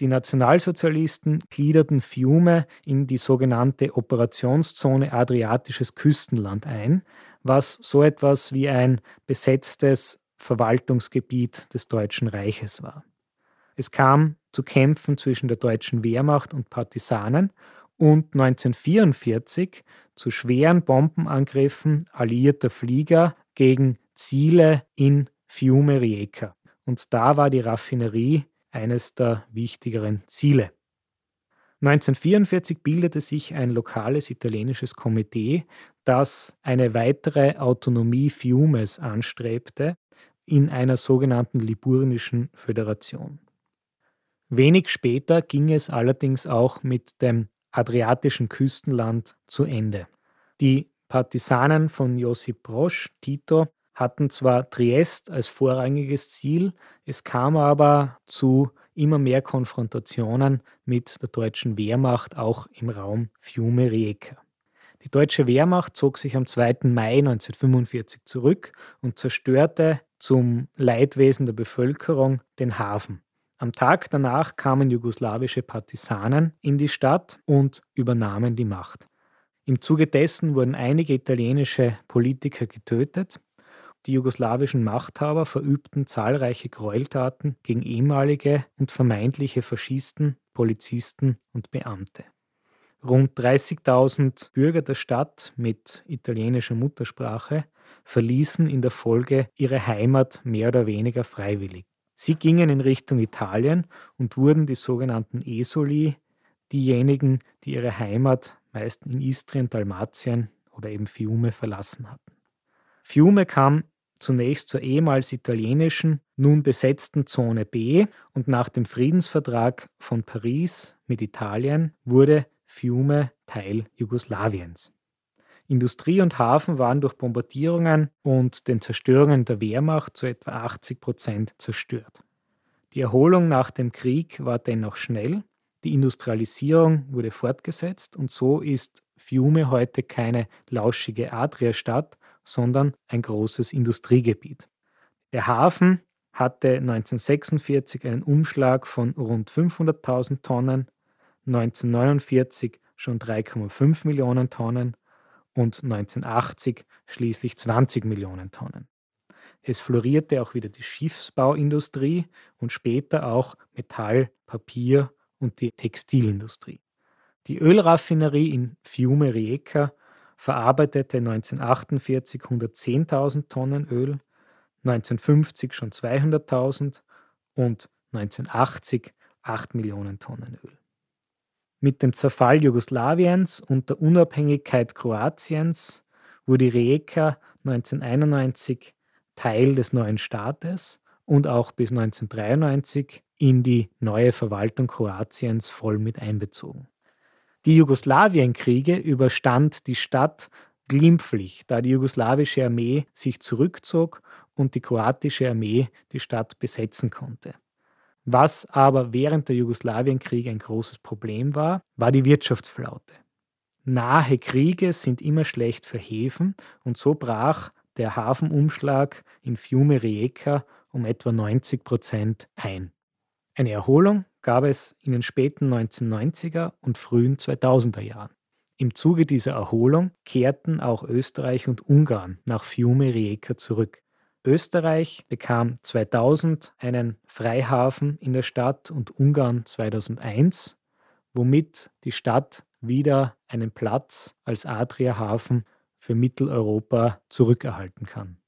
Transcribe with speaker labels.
Speaker 1: Die Nationalsozialisten gliederten Fiume in die sogenannte Operationszone Adriatisches Küstenland ein, was so etwas wie ein besetztes Verwaltungsgebiet des Deutschen Reiches war. Es kam zu Kämpfen zwischen der deutschen Wehrmacht und Partisanen und 1944 zu schweren Bombenangriffen alliierter Flieger gegen Ziele in Fiume Rijeka. Und da war die Raffinerie eines der wichtigeren Ziele. 1944 bildete sich ein lokales italienisches Komitee, das eine weitere Autonomie Fiumes anstrebte in einer sogenannten Liburnischen Föderation. Wenig später ging es allerdings auch mit dem adriatischen Küstenland zu Ende. Die Partisanen von Josip Brosch, Tito, hatten zwar Triest als vorrangiges Ziel, es kam aber zu immer mehr Konfrontationen mit der deutschen Wehrmacht auch im Raum Fiume-Rijeka. Die deutsche Wehrmacht zog sich am 2. Mai 1945 zurück und zerstörte zum Leidwesen der Bevölkerung den Hafen. Am Tag danach kamen jugoslawische Partisanen in die Stadt und übernahmen die Macht. Im Zuge dessen wurden einige italienische Politiker getötet die jugoslawischen Machthaber verübten zahlreiche Gräueltaten gegen ehemalige und vermeintliche Faschisten, Polizisten und Beamte. Rund 30.000 Bürger der Stadt mit italienischer Muttersprache verließen in der Folge ihre Heimat mehr oder weniger freiwillig. Sie gingen in Richtung Italien und wurden die sogenannten Esoli, diejenigen, die ihre Heimat meist in Istrien, Dalmatien oder eben Fiume verlassen hatten. Fiume kam zunächst zur ehemals italienischen, nun besetzten Zone B und nach dem Friedensvertrag von Paris mit Italien wurde Fiume Teil Jugoslawiens. Industrie und Hafen waren durch Bombardierungen und den Zerstörungen der Wehrmacht zu etwa 80 Prozent zerstört. Die Erholung nach dem Krieg war dennoch schnell, die Industrialisierung wurde fortgesetzt und so ist Fiume heute keine lauschige Adria-Stadt, sondern ein großes Industriegebiet. Der Hafen hatte 1946 einen Umschlag von rund 500.000 Tonnen, 1949 schon 3,5 Millionen Tonnen und 1980 schließlich 20 Millionen Tonnen. Es florierte auch wieder die Schiffsbauindustrie und später auch Metall, Papier und die Textilindustrie. Die Ölraffinerie in Fiume Rijeka verarbeitete 1948 110.000 Tonnen Öl, 1950 schon 200.000 und 1980 8 Millionen Tonnen Öl. Mit dem Zerfall Jugoslawiens und der Unabhängigkeit Kroatiens wurde Rijeka 1991 Teil des neuen Staates und auch bis 1993 in die neue Verwaltung Kroatiens voll mit einbezogen. Die Jugoslawienkriege überstand die Stadt glimpflich, da die jugoslawische Armee sich zurückzog und die kroatische Armee die Stadt besetzen konnte. Was aber während der Jugoslawienkriege ein großes Problem war, war die Wirtschaftsflaute. Nahe Kriege sind immer schlecht für Häfen und so brach der Hafenumschlag in Fiume Rijeka um etwa 90 Prozent ein. Eine Erholung gab es in den späten 1990er und frühen 2000er Jahren. Im Zuge dieser Erholung kehrten auch Österreich und Ungarn nach Fiume Rijeka zurück. Österreich bekam 2000 einen Freihafen in der Stadt und Ungarn 2001, womit die Stadt wieder einen Platz als Adria-Hafen für Mitteleuropa zurückerhalten kann.